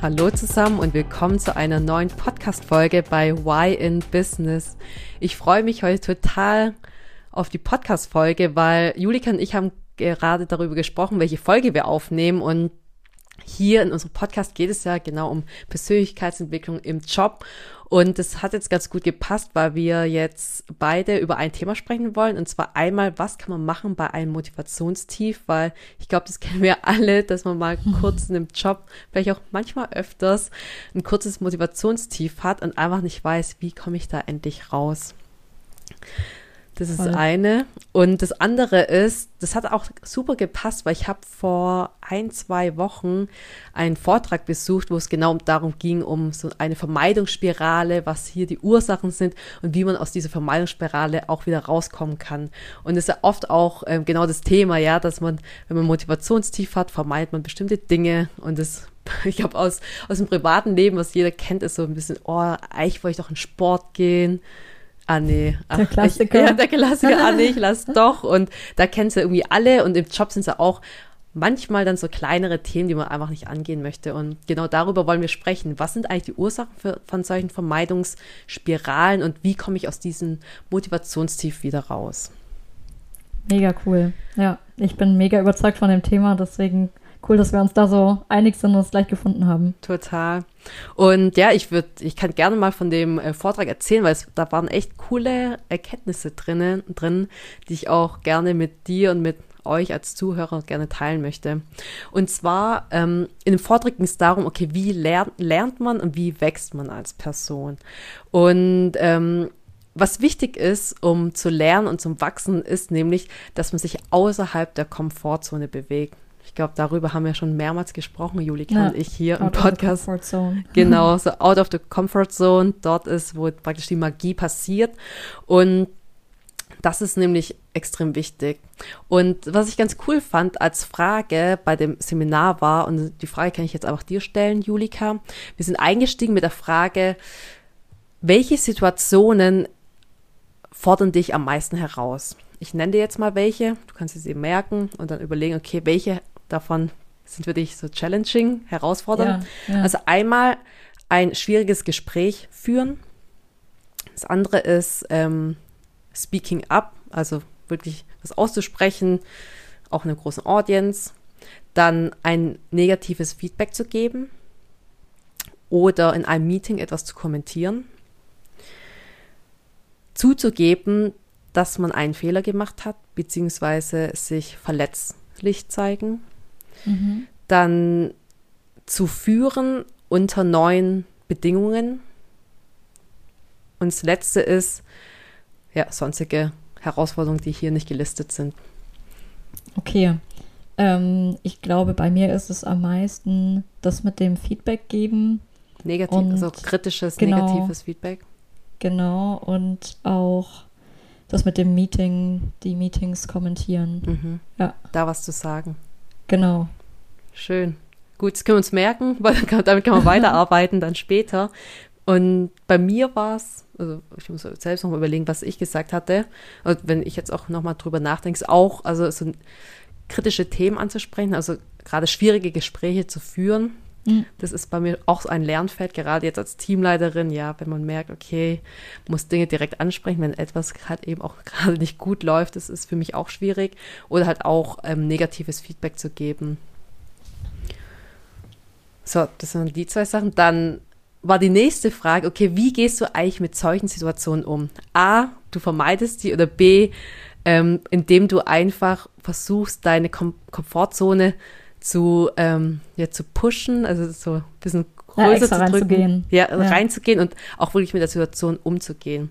Hallo zusammen und willkommen zu einer neuen Podcast-Folge bei Why in Business. Ich freue mich heute total auf die Podcast-Folge, weil Julika und ich haben gerade darüber gesprochen, welche Folge wir aufnehmen und hier in unserem Podcast geht es ja genau um Persönlichkeitsentwicklung im Job. Und das hat jetzt ganz gut gepasst, weil wir jetzt beide über ein Thema sprechen wollen. Und zwar einmal, was kann man machen bei einem Motivationstief? Weil ich glaube, das kennen wir alle, dass man mal kurz in einem Job, vielleicht auch manchmal öfters, ein kurzes Motivationstief hat und einfach nicht weiß, wie komme ich da endlich raus. Das ist Voll. eine. Und das andere ist, das hat auch super gepasst, weil ich habe vor ein, zwei Wochen einen Vortrag besucht, wo es genau darum ging, um so eine Vermeidungsspirale, was hier die Ursachen sind und wie man aus dieser Vermeidungsspirale auch wieder rauskommen kann. Und das ist ja oft auch ähm, genau das Thema, ja, dass man, wenn man Motivationstief hat, vermeidet man bestimmte Dinge und das ich habe aus, aus dem privaten Leben, was jeder kennt, ist so ein bisschen, oh, eigentlich wollte ich doch in Sport gehen ah nee. Ach, der Klassiker. Ich, ja, der Klassiker, ah nee, ich lass doch. Und da kennst du irgendwie alle und im Job sind es ja auch manchmal dann so kleinere Themen, die man einfach nicht angehen möchte. Und genau darüber wollen wir sprechen. Was sind eigentlich die Ursachen für, von solchen Vermeidungsspiralen und wie komme ich aus diesem Motivationstief wieder raus? Mega cool. Ja, ich bin mega überzeugt von dem Thema, deswegen cool, dass wir uns da so einig sind und uns gleich gefunden haben. Total. Und ja, ich würde, ich kann gerne mal von dem äh, Vortrag erzählen, weil es, da waren echt coole Erkenntnisse drinnen, drin, die ich auch gerne mit dir und mit euch als Zuhörer gerne teilen möchte. Und zwar ähm, in dem Vortrag ging es darum, okay, wie lernt, lernt man und wie wächst man als Person? Und ähm, was wichtig ist, um zu lernen und zum Wachsen, ist nämlich, dass man sich außerhalb der Komfortzone bewegt. Ich glaube, darüber haben wir schon mehrmals gesprochen, Julika ja, und ich hier im Podcast. Of the zone. Genau, so out of the comfort zone. Dort ist, wo praktisch die Magie passiert. Und das ist nämlich extrem wichtig. Und was ich ganz cool fand als Frage bei dem Seminar war, und die Frage kann ich jetzt auch dir stellen, Julika. Wir sind eingestiegen mit der Frage, welche Situationen fordern dich am meisten heraus? Ich nenne dir jetzt mal welche, du kannst sie merken und dann überlegen, okay, welche davon sind für dich so challenging, herausfordernd. Ja, ja. Also einmal ein schwieriges Gespräch führen. Das andere ist ähm, Speaking up, also wirklich was auszusprechen, auch in einer großen Audience. Dann ein negatives Feedback zu geben oder in einem Meeting etwas zu kommentieren. Zuzugeben, dass man einen Fehler gemacht hat, beziehungsweise sich verletzlich zeigen mhm. dann zu führen unter neuen Bedingungen. Und das letzte ist, ja, sonstige Herausforderungen, die hier nicht gelistet sind. Okay. Ähm, ich glaube, bei mir ist es am meisten das mit dem Feedback geben. Negativ, also kritisches, genau, negatives Feedback. Genau, und auch das mit dem Meeting, die Meetings kommentieren. Mhm. Ja. Da was zu sagen. Genau. Schön. Gut, das können wir uns merken, weil damit kann man weiterarbeiten dann später. Und bei mir war es, also ich muss selbst noch mal überlegen, was ich gesagt hatte. Und wenn ich jetzt auch noch mal drüber nachdenke, ist auch, also so kritische Themen anzusprechen, also gerade schwierige Gespräche zu führen. Mhm. Das ist bei mir auch so ein Lernfeld, gerade jetzt als Teamleiterin, ja, wenn man merkt, okay, muss Dinge direkt ansprechen, wenn etwas halt eben auch gerade nicht gut läuft, das ist für mich auch schwierig. Oder halt auch ähm, negatives Feedback zu geben. So, das sind die zwei Sachen. Dann war die nächste Frage, okay, wie gehst du eigentlich mit solchen Situationen um? A, du vermeidest die oder B, ähm, indem du einfach versuchst, deine Kom Komfortzone zu, ähm, ja, zu pushen, also so ein bisschen größer ja, zu drücken. Ja, ja, reinzugehen und auch wirklich mit der Situation umzugehen.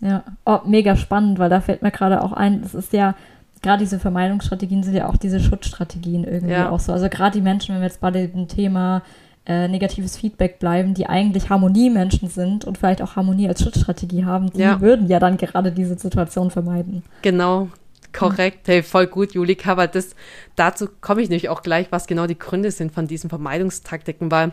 Ja, oh, mega spannend, weil da fällt mir gerade auch ein, das ist ja gerade diese Vermeidungsstrategien sind ja auch diese Schutzstrategien irgendwie ja. auch so. Also gerade die Menschen, wenn wir jetzt bei dem Thema äh, negatives Feedback bleiben, die eigentlich Harmoniemenschen sind und vielleicht auch Harmonie als Schutzstrategie haben, die ja. würden ja dann gerade diese Situation vermeiden. Genau, korrekt. Hey, voll gut, Julika, weil das, dazu komme ich nämlich auch gleich, was genau die Gründe sind von diesen Vermeidungstaktiken, weil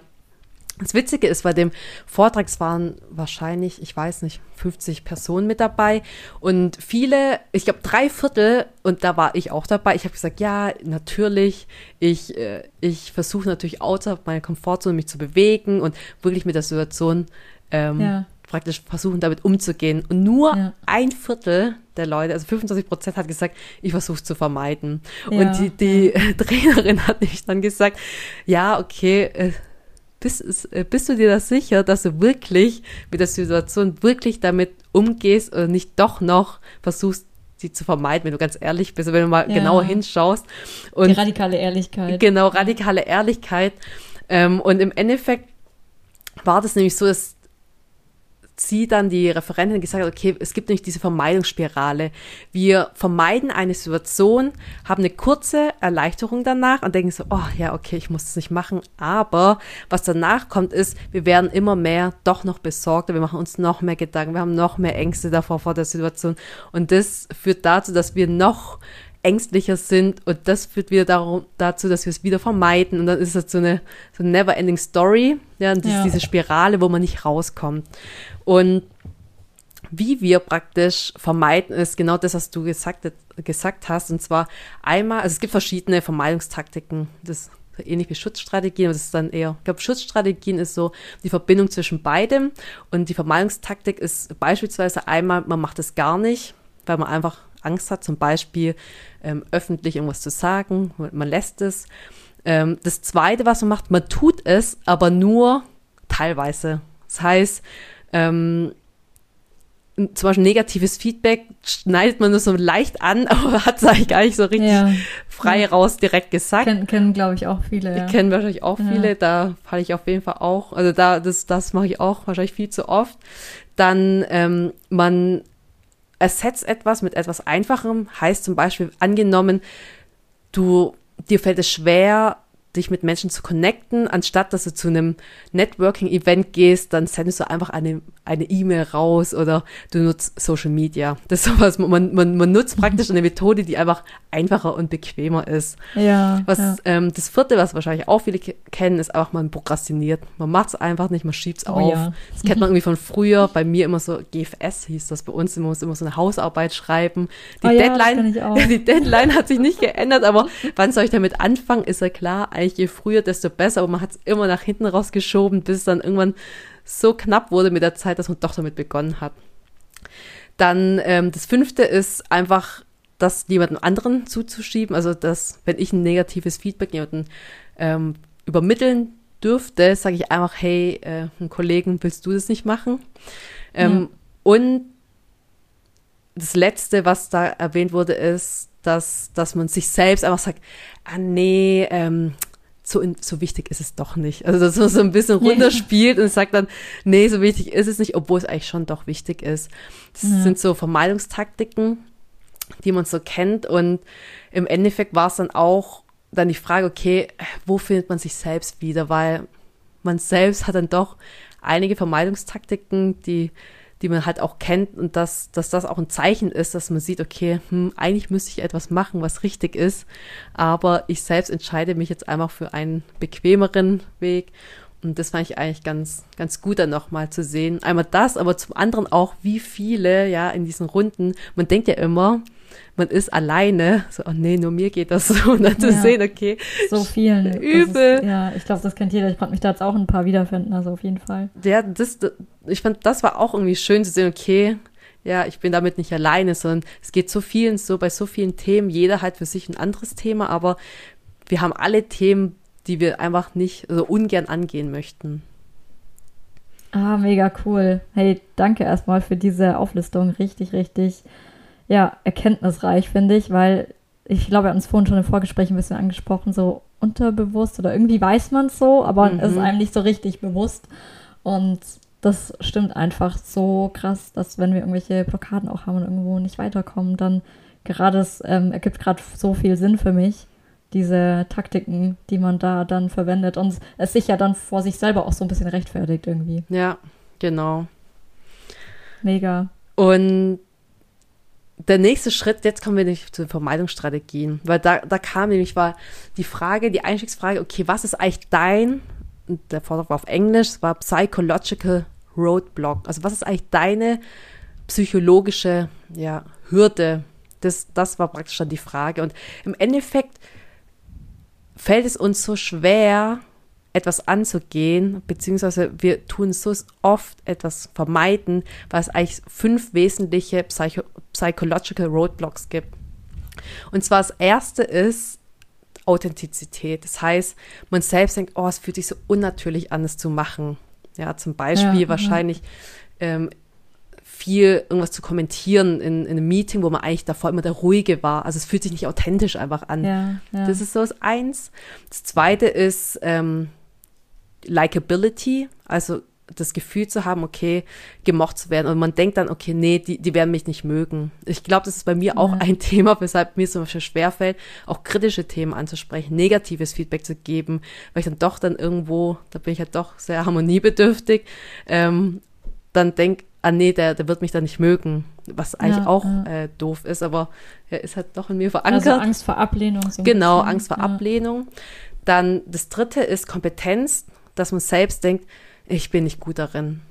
das Witzige ist, bei dem Vortrag waren wahrscheinlich, ich weiß nicht, 50 Personen mit dabei und viele, ich glaube drei Viertel, und da war ich auch dabei. Ich habe gesagt, ja, natürlich, ich, äh, ich versuche natürlich außerhalb meiner Komfortzone mich zu bewegen und wirklich mit der Situation ähm, ja. Praktisch versuchen, damit umzugehen. Und nur ja. ein Viertel der Leute, also 25 Prozent hat gesagt, ich versuche es zu vermeiden. Ja. Und die, die Trainerin hat nicht dann gesagt, ja, okay, äh, bist, äh, bist du dir da sicher, dass du wirklich mit der Situation wirklich damit umgehst oder nicht doch noch versuchst, sie zu vermeiden, wenn du ganz ehrlich bist, wenn du mal ja. genauer hinschaust. Und Die radikale Ehrlichkeit. Genau, radikale Ehrlichkeit. Ähm, und im Endeffekt war das nämlich so, dass sie dann die Referentin gesagt hat, okay, es gibt nicht diese Vermeidungsspirale. Wir vermeiden eine Situation, haben eine kurze Erleichterung danach und denken so, oh ja, okay, ich muss das nicht machen. Aber was danach kommt, ist, wir werden immer mehr doch noch besorgter, wir machen uns noch mehr Gedanken, wir haben noch mehr Ängste davor vor der Situation. Und das führt dazu, dass wir noch ängstlicher sind und das führt wieder darum, dazu, dass wir es wieder vermeiden und dann ist es so eine, so eine never-ending Story, ja, und ja. diese Spirale, wo man nicht rauskommt. Und wie wir praktisch vermeiden, ist genau das, was du gesagt, gesagt hast. Und zwar einmal, also es gibt verschiedene Vermeidungstaktiken. Das ähnlich wie Schutzstrategien, aber das ist dann eher, ich glaube, Schutzstrategien ist so die Verbindung zwischen beidem. Und die Vermeidungstaktik ist beispielsweise einmal, man macht es gar nicht, weil man einfach Angst hat, zum Beispiel ähm, öffentlich irgendwas zu sagen, man lässt es. Ähm, das Zweite, was man macht, man tut es, aber nur teilweise. Das heißt, ähm, zum Beispiel negatives Feedback schneidet man nur so leicht an, aber hat es eigentlich gar nicht so richtig ja. frei ja. raus direkt gesagt. Kennen, kennen glaube ich, auch viele. Ja. Kennen wahrscheinlich auch viele, da falle ich auf jeden Fall auch. Also da, das, das mache ich auch wahrscheinlich viel zu oft. Dann, ähm, man ersetzt etwas mit etwas Einfacherem, heißt zum Beispiel angenommen, du, dir fällt es schwer, dich mit Menschen zu connecten, anstatt dass du zu einem Networking-Event gehst, dann sendest du einfach eine eine E-Mail raus oder du nutzt Social Media. Das ist sowas, man, man, man nutzt praktisch eine Methode, die einfach einfacher und bequemer ist. Ja. Was, ja. Ähm, das vierte, was wahrscheinlich auch viele kennen, ist einfach, man prokrastiniert. Man macht es einfach nicht, man schiebt es oh, auf. Ja. Das kennt man irgendwie von früher. Bei mir immer so, GFS hieß das bei uns, man muss immer so eine Hausarbeit schreiben. Die, oh, Deadline, die Deadline hat sich nicht geändert, aber wann soll ich damit anfangen, ist ja klar. Eigentlich je früher, desto besser, aber man hat es immer nach hinten rausgeschoben, bis dann irgendwann so knapp wurde mit der Zeit, dass man doch damit begonnen hat. Dann ähm, das fünfte ist einfach, das jemandem anderen zuzuschieben. Also, dass, wenn ich ein negatives Feedback jemandem ähm, übermitteln dürfte, sage ich einfach, hey, äh, einen Kollegen, willst du das nicht machen? Ähm, ja. Und das Letzte, was da erwähnt wurde, ist, dass, dass man sich selbst einfach sagt, ah nee, ähm, so, in, so wichtig ist es doch nicht. Also, dass man so ein bisschen runterspielt und sagt dann, nee, so wichtig ist es nicht, obwohl es eigentlich schon doch wichtig ist. Das ja. sind so Vermeidungstaktiken, die man so kennt. Und im Endeffekt war es dann auch dann die Frage, okay, wo findet man sich selbst wieder? Weil man selbst hat dann doch einige Vermeidungstaktiken, die die man halt auch kennt und dass, dass das auch ein Zeichen ist, dass man sieht, okay, hm, eigentlich müsste ich etwas machen, was richtig ist, aber ich selbst entscheide mich jetzt einfach für einen bequemeren Weg und das fand ich eigentlich ganz, ganz gut dann nochmal zu sehen. Einmal das, aber zum anderen auch, wie viele, ja, in diesen Runden, man denkt ja immer, man ist alleine, so, oh nee, nur mir geht das so, und dann ja, zu sehen, okay. So vielen. Übel. Ist, ja, ich glaube, das kennt jeder. Ich konnte mich da jetzt auch ein paar wiederfinden, also auf jeden Fall. Ja, das, ich fand, das war auch irgendwie schön zu sehen, okay, ja, ich bin damit nicht alleine, sondern es geht so vielen so, bei so vielen Themen, jeder hat für sich ein anderes Thema, aber wir haben alle Themen, die wir einfach nicht, so also ungern angehen möchten. Ah, mega cool. Hey, danke erstmal für diese Auflistung. Richtig, richtig ja, erkenntnisreich, finde ich, weil ich glaube, wir hatten es vorhin schon im Vorgespräch ein bisschen angesprochen, so unterbewusst oder irgendwie weiß man es so, aber mhm. es ist einem nicht so richtig bewusst. Und das stimmt einfach so krass, dass wenn wir irgendwelche Blockaden auch haben und irgendwo nicht weiterkommen, dann gerade es ähm, ergibt gerade so viel Sinn für mich, diese Taktiken, die man da dann verwendet und es sich ja dann vor sich selber auch so ein bisschen rechtfertigt irgendwie. Ja, genau. Mega. Und der nächste Schritt, jetzt kommen wir nämlich zu den Vermeidungsstrategien, weil da, da kam nämlich war die Frage, die Einstiegsfrage, okay, was ist eigentlich dein, der Vortrag war auf Englisch, war Psychological Roadblock, also was ist eigentlich deine psychologische ja, Hürde? Das, das war praktisch dann die Frage. Und im Endeffekt fällt es uns so schwer, etwas anzugehen, beziehungsweise wir tun so oft etwas vermeiden, weil es eigentlich fünf wesentliche Psycho Psychological Roadblocks gibt. Und zwar das erste ist Authentizität. Das heißt, man selbst denkt, oh, es fühlt sich so unnatürlich an, es zu machen. Ja, zum Beispiel ja, wahrscheinlich ähm, viel irgendwas zu kommentieren in, in, einem Meeting, wo man eigentlich davor immer der Ruhige war. Also es fühlt sich nicht authentisch einfach an. Ja. Das ist so das Eins. Das Zweite ist ähm, Likability, also das Gefühl zu haben, okay, gemocht zu werden. Und man denkt dann, okay, nee, die, die werden mich nicht mögen. Ich glaube, das ist bei mir auch ja. ein Thema, weshalb mir zum Beispiel schwerfällt, auch kritische Themen anzusprechen, negatives Feedback zu geben, weil ich dann doch dann irgendwo, da bin ich halt doch sehr harmoniebedürftig, ähm, dann denke, ah nee, der, der wird mich dann nicht mögen, was eigentlich ja, auch ja. Äh, doof ist, aber er ist halt doch in mir verankert. Also Angst vor Ablehnung. So genau, bisschen. Angst vor. Ablehnung. Dann das dritte ist Kompetenz, dass man selbst denkt, ich bin nicht gut darin.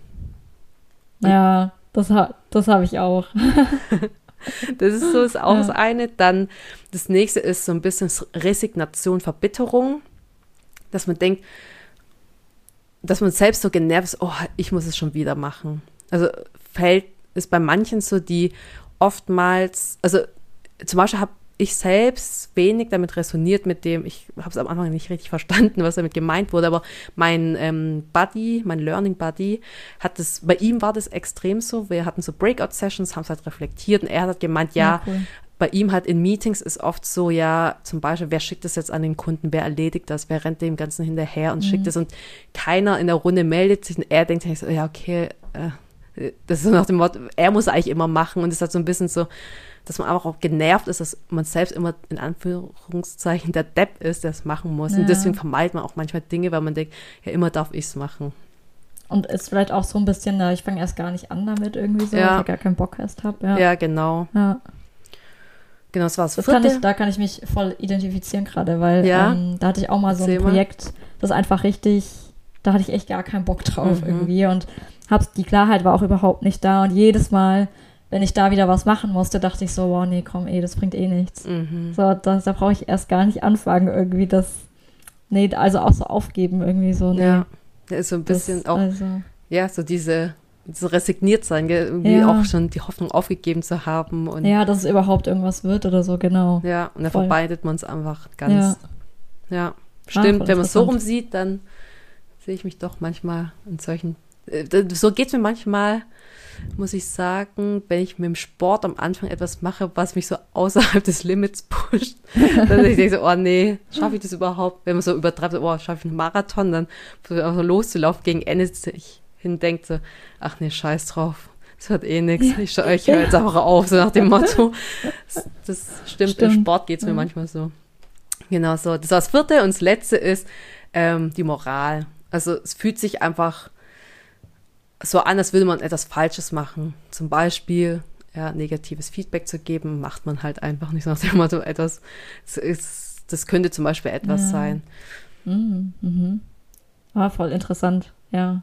Ja, das, das habe ich auch. das ist so ist auch das eine. Dann das nächste ist so ein bisschen Resignation, Verbitterung, dass man denkt, dass man selbst so genervt ist, oh, ich muss es schon wieder machen also fällt ist bei manchen so, die oftmals, also zum Beispiel habe ich selbst wenig damit resoniert mit dem, ich habe es am Anfang nicht richtig verstanden, was damit gemeint wurde, aber mein ähm, Buddy, mein Learning Buddy, hat das, bei ihm war das extrem so, wir hatten so Breakout-Sessions, haben es halt reflektiert und er hat gemeint, ja, ja cool. bei ihm halt in Meetings ist oft so, ja, zum Beispiel, wer schickt das jetzt an den Kunden, wer erledigt das, wer rennt dem Ganzen hinterher und mhm. schickt es und keiner in der Runde meldet sich und er denkt sich so, ja, okay, äh, das ist so nach dem Wort, er muss eigentlich immer machen und es hat so ein bisschen so, dass man einfach auch genervt ist, dass man selbst immer in Anführungszeichen der Depp ist, der es machen muss. Ja. Und deswegen vermeidet man auch manchmal Dinge, weil man denkt, ja, immer darf ich es machen. Und ist vielleicht auch so ein bisschen, ich fange erst gar nicht an damit irgendwie so, ja. weil ich gar keinen Bock erst habe. Ja. ja, genau. Ja. Genau, das war's. Das kann ich, da kann ich mich voll identifizieren gerade, weil ähm, da hatte ich auch mal so ein Projekt, das einfach richtig, da hatte ich echt gar keinen Bock drauf mhm. irgendwie und hab's, die Klarheit war auch überhaupt nicht da und jedes Mal, wenn ich da wieder was machen musste, dachte ich so, wow, nee, komm, ey, das bringt eh nichts. Mhm. So, das, da brauche ich erst gar nicht anfangen, irgendwie das, nee, also auch so aufgeben, irgendwie so. Nee, ja, ist so ein bisschen das, auch, also, ja, so diese, so resigniert sein, gell? irgendwie ja. auch schon die Hoffnung aufgegeben zu haben. Und, ja, dass es überhaupt irgendwas wird oder so, genau. Ja, und da verbeitet man es einfach ganz. Ja, ja stimmt. Ah, Wenn man es so rum sieht, dann sehe ich mich doch manchmal in solchen äh, so geht es mir manchmal, muss ich sagen, wenn ich mit dem Sport am Anfang etwas mache, was mich so außerhalb des Limits pusht, ich denke so, oh nee, schaffe ich das überhaupt? Wenn man so übertreibt, oh, schaffe ich einen Marathon, dann so loszulaufen gegen Ende sich hin denkt so, ach nee, scheiß drauf. Das wird eh nichts. Ja. Ich, ich höre jetzt einfach auf, so nach dem Motto. Das, das stimmt, stimmt, im Sport geht es mir ja. manchmal so. Genau so. Das war das vierte und das letzte ist ähm, die Moral. Also es fühlt sich einfach so an, als würde man etwas Falsches machen. Zum Beispiel ja, negatives Feedback zu geben, macht man halt einfach nicht nach dem Motto etwas. Das, ist, das könnte zum Beispiel etwas ja. sein. Mhm. Mhm. War voll interessant, ja.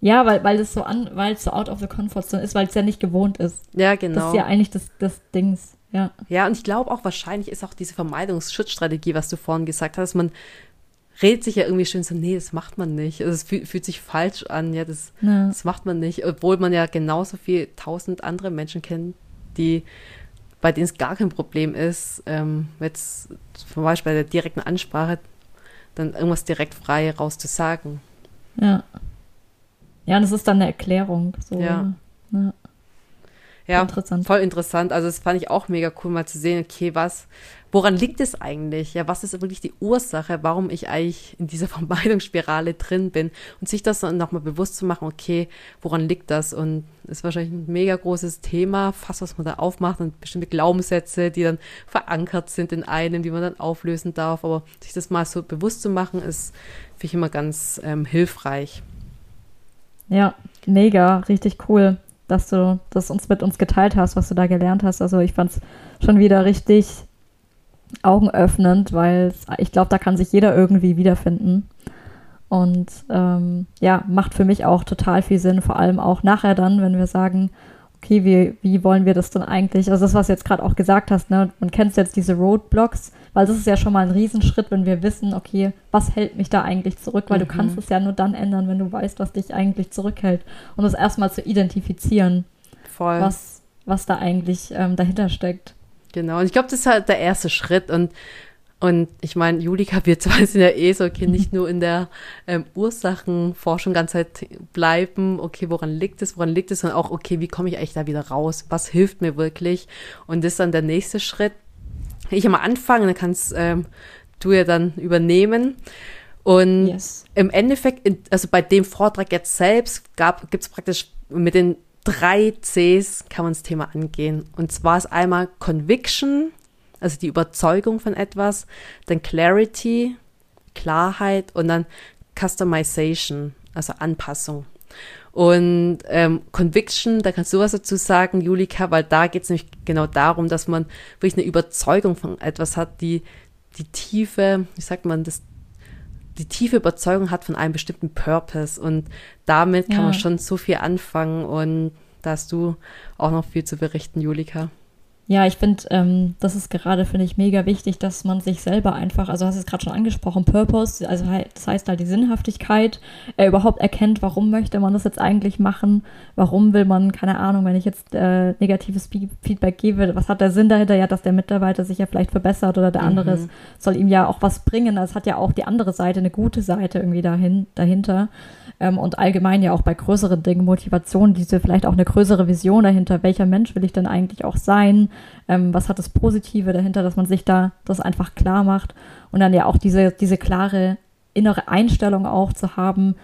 Ja, weil, weil es so an, weil es so out of the comfort zone ist, weil es ja nicht gewohnt ist. Ja, genau. Das ist ja eigentlich das, das Dings, ja. Ja, und ich glaube auch wahrscheinlich ist auch diese Vermeidungsschutzstrategie, was du vorhin gesagt hast, man redet sich ja irgendwie schön so, nee, das macht man nicht. Also es fühlt, fühlt sich falsch an, ja das, ja. das macht man nicht. Obwohl man ja genauso viel tausend andere Menschen kennt, die, bei denen es gar kein Problem ist, ähm, jetzt zum Beispiel bei der direkten Ansprache dann irgendwas direkt frei raus zu sagen. Ja. Ja, und das ist dann eine Erklärung. So. Ja. ja. Ja, interessant. voll interessant. Also das fand ich auch mega cool, mal zu sehen, okay, was, woran liegt es eigentlich? Ja, was ist wirklich die Ursache, warum ich eigentlich in dieser Vermeidungsspirale drin bin? Und sich das dann nochmal bewusst zu machen, okay, woran liegt das? Und ist wahrscheinlich ein mega großes Thema, fast was man da aufmacht und bestimmte Glaubenssätze, die dann verankert sind in einem, die man dann auflösen darf. Aber sich das mal so bewusst zu machen, ist, finde ich immer ganz ähm, hilfreich. Ja, mega, richtig cool, dass du das uns mit uns geteilt hast, was du da gelernt hast. Also ich fand es schon wieder richtig augenöffnend, weil ich glaube, da kann sich jeder irgendwie wiederfinden. Und ähm, ja, macht für mich auch total viel Sinn, vor allem auch nachher dann, wenn wir sagen, okay, wie, wie wollen wir das denn eigentlich? Also das, was du jetzt gerade auch gesagt hast, ne, man kennt jetzt diese Roadblocks, weil das ist ja schon mal ein Riesenschritt, wenn wir wissen, okay, was hält mich da eigentlich zurück? Weil mhm. du kannst es ja nur dann ändern, wenn du weißt, was dich eigentlich zurückhält. Und das erstmal zu identifizieren, Voll. Was, was da eigentlich ähm, dahinter steckt. Genau, und ich glaube, das ist halt der erste Schritt. Und, und ich meine, Julika, wir zwei sind ja eh so, okay, nicht nur in der ähm, Ursachenforschung ganz Zeit bleiben, okay, woran liegt es, woran liegt es, sondern auch, okay, wie komme ich eigentlich da wieder raus? Was hilft mir wirklich? Und das ist dann der nächste Schritt. Ich mal anfangen, dann kannst ähm, du ja dann übernehmen. Und yes. im Endeffekt, also bei dem Vortrag jetzt selbst gibt es praktisch mit den drei Cs kann man das Thema angehen. Und zwar ist einmal Conviction, also die Überzeugung von etwas, dann Clarity, Klarheit und dann Customization, also Anpassung. Und ähm, Conviction, da kannst du was dazu sagen, Julika, weil da geht es nämlich genau darum, dass man wirklich eine Überzeugung von etwas hat, die die tiefe, wie sagt man, das die tiefe Überzeugung hat von einem bestimmten Purpose und damit kann ja. man schon so viel anfangen und da hast du auch noch viel zu berichten, Julika. Ja, ich finde, ähm, das ist gerade, finde ich, mega wichtig, dass man sich selber einfach, also hast du es gerade schon angesprochen, Purpose, also das heißt halt die Sinnhaftigkeit, er überhaupt erkennt, warum möchte man das jetzt eigentlich machen, warum will man, keine Ahnung, wenn ich jetzt äh, negatives Feedback gebe, was hat der Sinn dahinter? Ja, dass der Mitarbeiter sich ja vielleicht verbessert oder der andere mhm. soll ihm ja auch was bringen. Das hat ja auch die andere Seite, eine gute Seite irgendwie dahin, dahinter. Ähm, und allgemein ja auch bei größeren Dingen, Motivation, diese vielleicht auch eine größere Vision dahinter, welcher Mensch will ich denn eigentlich auch sein? Ähm, was hat das Positive dahinter, dass man sich da das einfach klar macht und dann ja auch diese, diese klare innere Einstellung auch zu haben,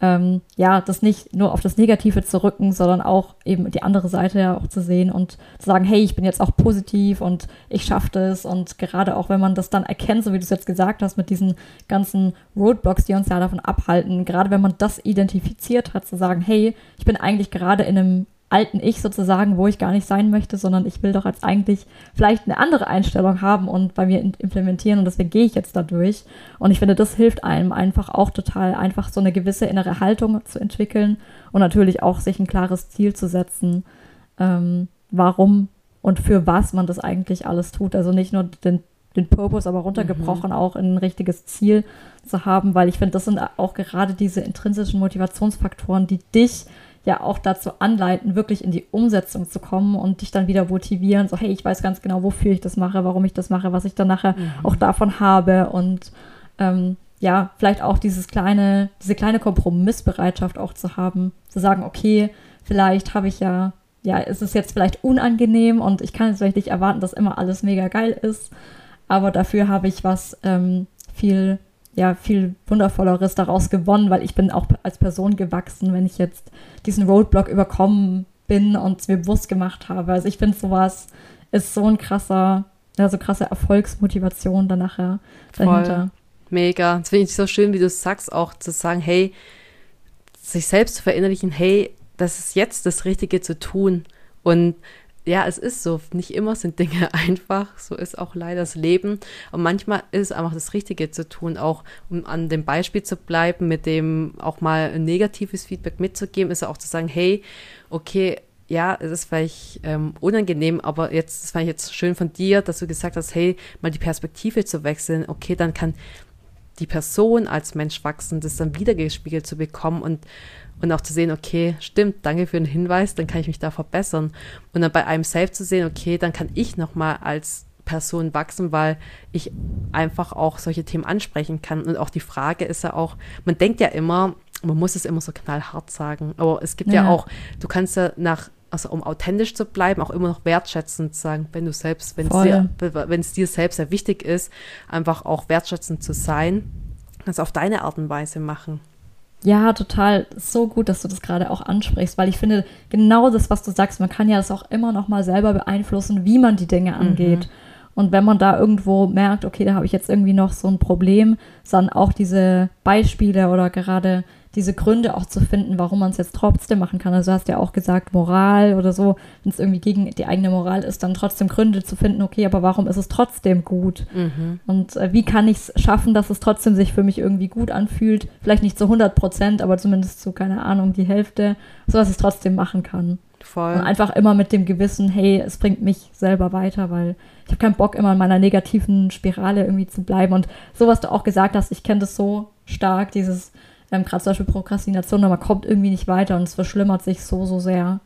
ähm, ja, das nicht nur auf das Negative zu rücken, sondern auch eben die andere Seite ja auch zu sehen und zu sagen, hey, ich bin jetzt auch positiv und ich schaffe das. Und gerade auch wenn man das dann erkennt, so wie du es jetzt gesagt hast, mit diesen ganzen Roadblocks, die uns ja davon abhalten, gerade wenn man das identifiziert hat, zu sagen, hey, ich bin eigentlich gerade in einem alten Ich sozusagen, wo ich gar nicht sein möchte, sondern ich will doch jetzt eigentlich vielleicht eine andere Einstellung haben und bei mir implementieren und deswegen gehe ich jetzt da durch. Und ich finde, das hilft einem einfach auch total, einfach so eine gewisse innere Haltung zu entwickeln und natürlich auch sich ein klares Ziel zu setzen, ähm, warum und für was man das eigentlich alles tut. Also nicht nur den, den Purpose, aber runtergebrochen mhm. auch in ein richtiges Ziel zu haben, weil ich finde, das sind auch gerade diese intrinsischen Motivationsfaktoren, die dich ja auch dazu anleiten, wirklich in die Umsetzung zu kommen und dich dann wieder motivieren, so hey, ich weiß ganz genau, wofür ich das mache, warum ich das mache, was ich dann nachher mhm. auch davon habe und ähm, ja, vielleicht auch dieses kleine, diese kleine Kompromissbereitschaft auch zu haben, zu sagen, okay, vielleicht habe ich ja, ja, ist es jetzt vielleicht unangenehm und ich kann jetzt vielleicht nicht erwarten, dass immer alles mega geil ist, aber dafür habe ich was ähm, viel ja viel wundervolleres daraus gewonnen, weil ich bin auch als Person gewachsen, wenn ich jetzt diesen Roadblock überkommen bin und es mir bewusst gemacht habe. Also ich finde sowas ist so ein krasser, ja, so krasse Erfolgsmotivation dann nachher dahinter. Voll. Mega. Das finde ich so schön, wie du es sagst, auch zu sagen, hey, sich selbst zu verinnerlichen, hey, das ist jetzt das Richtige zu tun. Und ja, es ist so. Nicht immer sind Dinge einfach. So ist auch leider das Leben. Und manchmal ist einfach das Richtige zu tun, auch um an dem Beispiel zu bleiben, mit dem auch mal negatives Feedback mitzugeben, ist auch zu sagen, hey, okay, ja, es ist vielleicht ähm, unangenehm, aber jetzt, das fand ich jetzt schön von dir, dass du gesagt hast, hey, mal die Perspektive zu wechseln. Okay, dann kann die Person als Mensch wachsen, das dann wiedergespiegelt zu bekommen und und auch zu sehen, okay, stimmt, danke für den Hinweis, dann kann ich mich da verbessern. Und dann bei einem selbst zu sehen, okay, dann kann ich nochmal als Person wachsen, weil ich einfach auch solche Themen ansprechen kann. Und auch die Frage ist ja auch, man denkt ja immer, man muss es immer so knallhart sagen, aber es gibt ja, ja auch, du kannst ja nach also um authentisch zu bleiben, auch immer noch wertschätzend zu sagen, wenn du selbst, wenn es dir, wenn es dir selbst sehr wichtig ist, einfach auch wertschätzend zu sein, das auf deine Art und Weise machen. Ja, total. So gut, dass du das gerade auch ansprichst, weil ich finde, genau das, was du sagst, man kann ja das auch immer noch mal selber beeinflussen, wie man die Dinge angeht. Mhm. Und wenn man da irgendwo merkt, okay, da habe ich jetzt irgendwie noch so ein Problem, dann auch diese Beispiele oder gerade diese Gründe auch zu finden, warum man es jetzt trotzdem machen kann. Also du hast ja auch gesagt, Moral oder so, wenn es irgendwie gegen die eigene Moral ist, dann trotzdem Gründe zu finden, okay, aber warum ist es trotzdem gut? Mhm. Und äh, wie kann ich es schaffen, dass es trotzdem sich für mich irgendwie gut anfühlt? Vielleicht nicht zu 100 Prozent, aber zumindest zu, keine Ahnung, die Hälfte, so dass ich es trotzdem machen kann. Voll. Und einfach immer mit dem Gewissen, hey, es bringt mich selber weiter, weil ich habe keinen Bock, immer in meiner negativen Spirale irgendwie zu bleiben. Und so, was du auch gesagt hast, ich kenne das so stark, dieses, ähm, gerade zum Beispiel Prokrastination, aber man kommt irgendwie nicht weiter und es verschlimmert sich so, so sehr.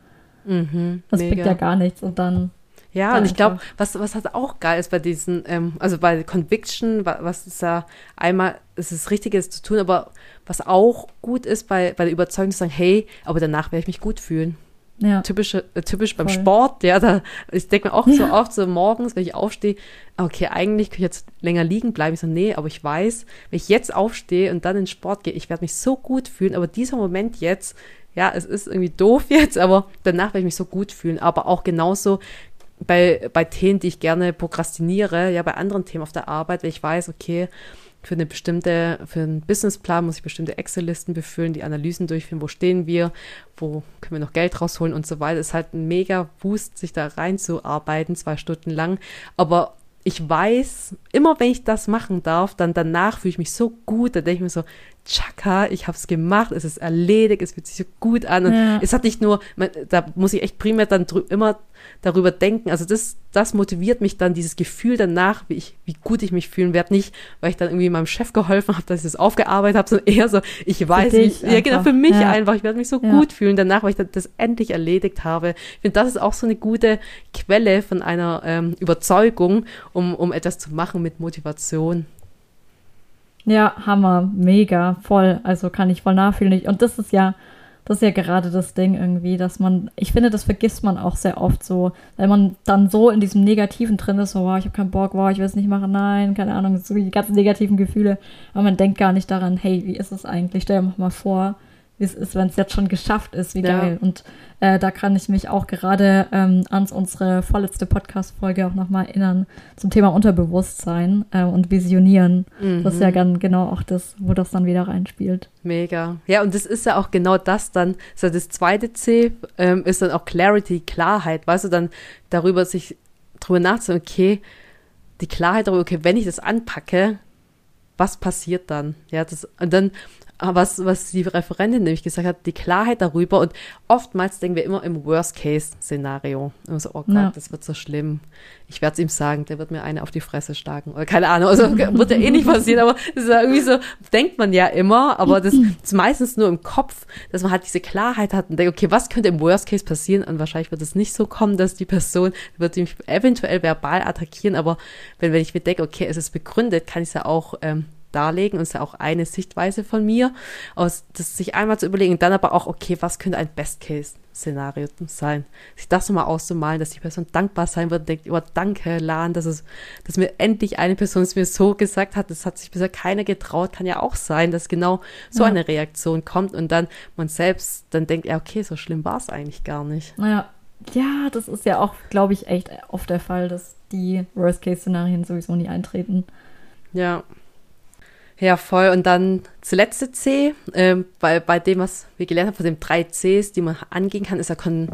Mhm, das mega. bringt ja gar nichts und dann. Ja, und ich glaube, was, was halt auch geil ist bei diesen, ähm, also bei Conviction, was ist ja einmal, es ist Richtiges zu tun, aber was auch gut ist bei, bei der Überzeugung zu sagen, hey, aber danach werde ich mich gut fühlen. Ja. Typisch, äh, typisch beim Sport, ja, da, ich denke mir auch ja. so oft so morgens, wenn ich aufstehe, okay, eigentlich könnte ich jetzt länger liegen bleiben. Ich so, nee, aber ich weiß, wenn ich jetzt aufstehe und dann in den Sport gehe, ich werde mich so gut fühlen, aber dieser Moment jetzt, ja, es ist irgendwie doof jetzt, aber danach werde ich mich so gut fühlen. Aber auch genauso bei, bei Themen, die ich gerne prokrastiniere, ja, bei anderen Themen auf der Arbeit, wenn ich weiß, okay, für eine bestimmte, für einen Businessplan muss ich bestimmte Excel-Listen befüllen, die Analysen durchführen, wo stehen wir, wo können wir noch Geld rausholen und so weiter. Es ist halt ein mega Boost, sich da reinzuarbeiten, zwei Stunden lang. Aber ich weiß, immer wenn ich das machen darf, dann danach fühle ich mich so gut, da denke ich mir so, Chaka, ich habe es gemacht, es ist erledigt, es fühlt sich so gut an. Und ja. es hat nicht nur, da muss ich echt primär dann immer darüber denken. Also das, das motiviert mich dann, dieses Gefühl danach, wie, ich, wie gut ich mich fühlen werde. Nicht, weil ich dann irgendwie meinem Chef geholfen habe, dass ich das aufgearbeitet habe, sondern eher so, ich weiß nicht, ja genau, für mich ja. einfach. Ich werde mich so ja. gut fühlen danach, weil ich das endlich erledigt habe. Ich finde, das ist auch so eine gute Quelle von einer ähm, Überzeugung, um, um etwas zu machen mit Motivation. Ja, Hammer, mega, voll. Also kann ich voll nachfühlen. Und das ist ja, das ist ja gerade das Ding irgendwie, dass man, ich finde, das vergisst man auch sehr oft so, weil man dann so in diesem Negativen drin ist, so, wow, ich habe keinen Bock, wow, ich will es nicht machen, nein, keine Ahnung, so die ganzen negativen Gefühle, aber man denkt gar nicht daran, hey, wie ist es eigentlich? Stell dir mal vor, wie es ist, wenn es jetzt schon geschafft ist, wie ja. geil. Und äh, da kann ich mich auch gerade ähm, an unsere vorletzte Podcast-Folge auch nochmal erinnern zum Thema Unterbewusstsein äh, und Visionieren. Mhm. Das ist ja ganz genau auch das, wo das dann wieder reinspielt. Mega. Ja, und das ist ja auch genau das dann, so das zweite C ähm, ist dann auch Clarity, Klarheit, weißt du, dann darüber sich drüber nachzudenken, okay, die Klarheit darüber, okay, wenn ich das anpacke, was passiert dann? Ja, das, und dann was, was die Referentin nämlich gesagt hat, die Klarheit darüber. Und oftmals denken wir immer im Worst-Case-Szenario. Immer so, oh Gott, ja. das wird so schlimm. Ich werde es ihm sagen, der wird mir eine auf die Fresse schlagen. Oder keine Ahnung, also wird ja eh nicht passieren, aber das ist ja irgendwie so, denkt man ja immer, aber das ist meistens nur im Kopf, dass man halt diese Klarheit hat und denkt, okay, was könnte im Worst-Case passieren? Und wahrscheinlich wird es nicht so kommen, dass die Person wird mich eventuell verbal attackieren, aber wenn, wenn ich mir denke, okay, es ist begründet, kann ich es ja auch ähm, darlegen und ist ja auch eine Sichtweise von mir, aus das sich einmal zu überlegen, dann aber auch, okay, was könnte ein Best-Case-Szenario sein? Sich das nochmal auszumalen, dass die Person dankbar sein wird und denkt, oh, danke, Lan, dass es, dass mir endlich eine Person es mir so gesagt hat, das hat sich bisher keiner getraut, kann ja auch sein, dass genau so ja. eine Reaktion kommt und dann man selbst dann denkt, ja, okay, so schlimm war es eigentlich gar nicht. Naja, ja, das ist ja auch, glaube ich, echt oft der Fall, dass die Worst-Case-Szenarien sowieso nie eintreten. Ja, ja, voll. Und dann zuletzt C, äh, bei, bei dem, was wir gelernt haben, von den drei Cs, die man angehen kann, ist ja Con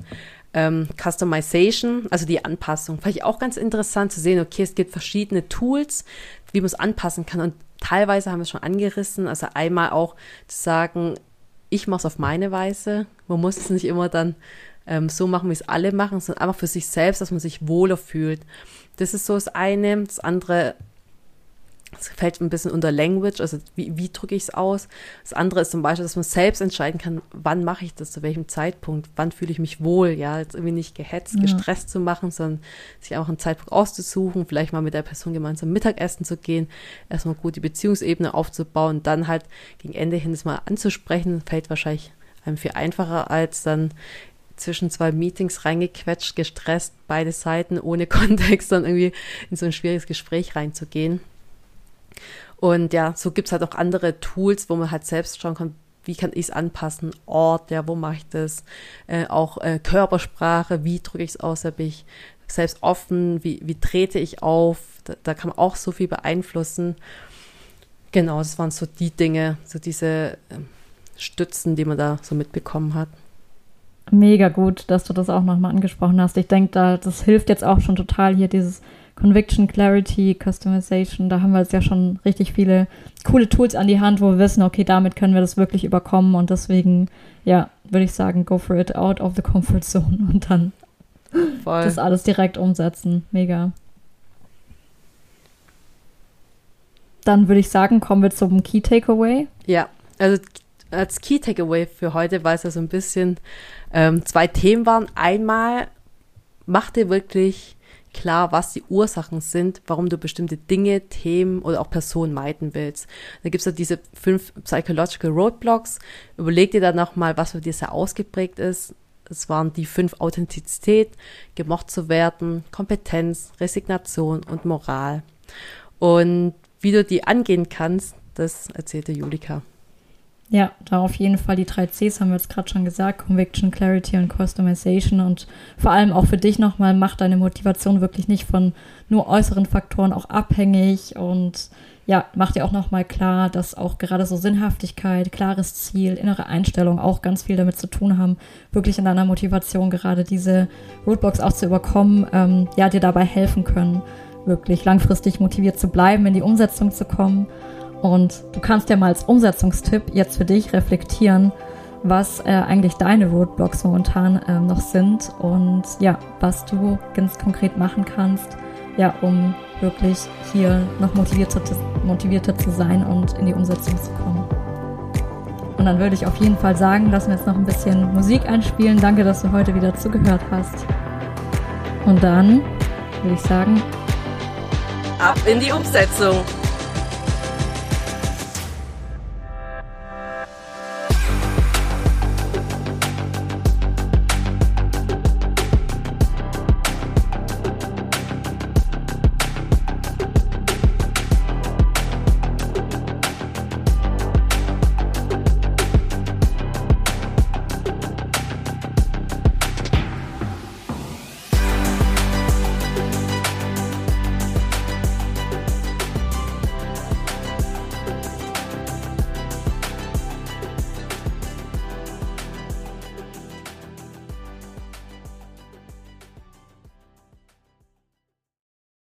ähm, Customization, also die Anpassung. Fand ich auch ganz interessant zu sehen, okay, es gibt verschiedene Tools, wie man es anpassen kann. Und teilweise haben wir es schon angerissen. Also einmal auch zu sagen, ich mache es auf meine Weise. Man muss es nicht immer dann ähm, so machen, wie es alle machen, sondern einfach für sich selbst, dass man sich wohler fühlt. Das ist so das eine. Das andere das fällt ein bisschen unter Language, also wie, wie drücke ich es aus. Das andere ist zum Beispiel, dass man selbst entscheiden kann, wann mache ich das, zu welchem Zeitpunkt, wann fühle ich mich wohl, ja, jetzt irgendwie nicht gehetzt, ja. gestresst zu machen, sondern sich auch einen Zeitpunkt auszusuchen, vielleicht mal mit der Person gemeinsam Mittagessen zu gehen, erstmal gut die Beziehungsebene aufzubauen, dann halt gegen Ende hin das mal anzusprechen, fällt wahrscheinlich einem viel einfacher als dann zwischen zwei Meetings reingequetscht, gestresst, beide Seiten ohne Kontext dann irgendwie in so ein schwieriges Gespräch reinzugehen. Und ja, so gibt es halt auch andere Tools, wo man halt selbst schauen kann, wie kann ich es anpassen, Ort, ja, wo mache ich das, äh, auch äh, Körpersprache, wie drücke ich es aus, bin ich selbst offen, wie, wie trete ich auf, da, da, kann man auch so viel beeinflussen. Genau, das waren so die Dinge, so diese äh, Stützen, die man da so mitbekommen hat. Mega gut, dass du das auch nochmal angesprochen hast. Ich denke, da, das hilft jetzt auch schon total hier, dieses Conviction, Clarity, Customization. Da haben wir jetzt ja schon richtig viele coole Tools an die Hand, wo wir wissen, okay, damit können wir das wirklich überkommen. Und deswegen, ja, würde ich sagen, go for it, out of the comfort zone und dann Voll. das alles direkt umsetzen. Mega. Dann würde ich sagen, kommen wir zum Key Takeaway. Ja, also als Key Takeaway für heute, weil es ja so ein bisschen ähm, zwei Themen waren. Einmal, mach dir wirklich klar, was die Ursachen sind, warum du bestimmte Dinge, Themen oder auch Personen meiden willst. Da gibt es ja diese fünf Psychological Roadblocks. Überleg dir dann nochmal, was für dir sehr ausgeprägt ist. Es waren die fünf Authentizität, gemocht zu werden, Kompetenz, Resignation und Moral. Und wie du die angehen kannst, das erzählte Julika. Ja, da auf jeden Fall die drei Cs haben wir jetzt gerade schon gesagt, Conviction, Clarity und Customization. Und vor allem auch für dich nochmal, mach deine Motivation wirklich nicht von nur äußeren Faktoren auch abhängig. Und ja, mach dir auch nochmal klar, dass auch gerade so Sinnhaftigkeit, klares Ziel, innere Einstellung auch ganz viel damit zu tun haben, wirklich in deiner Motivation gerade diese Roadblocks auch zu überkommen, ähm, ja, dir dabei helfen können, wirklich langfristig motiviert zu bleiben, in die Umsetzung zu kommen und du kannst ja mal als Umsetzungstipp jetzt für dich reflektieren, was äh, eigentlich deine Roadblocks momentan äh, noch sind und ja, was du ganz konkret machen kannst, ja, um wirklich hier noch motivierter, motivierter zu sein und in die Umsetzung zu kommen. Und dann würde ich auf jeden Fall sagen, lassen wir jetzt noch ein bisschen Musik einspielen. Danke, dass du heute wieder zugehört hast. Und dann würde ich sagen, ab in die Umsetzung.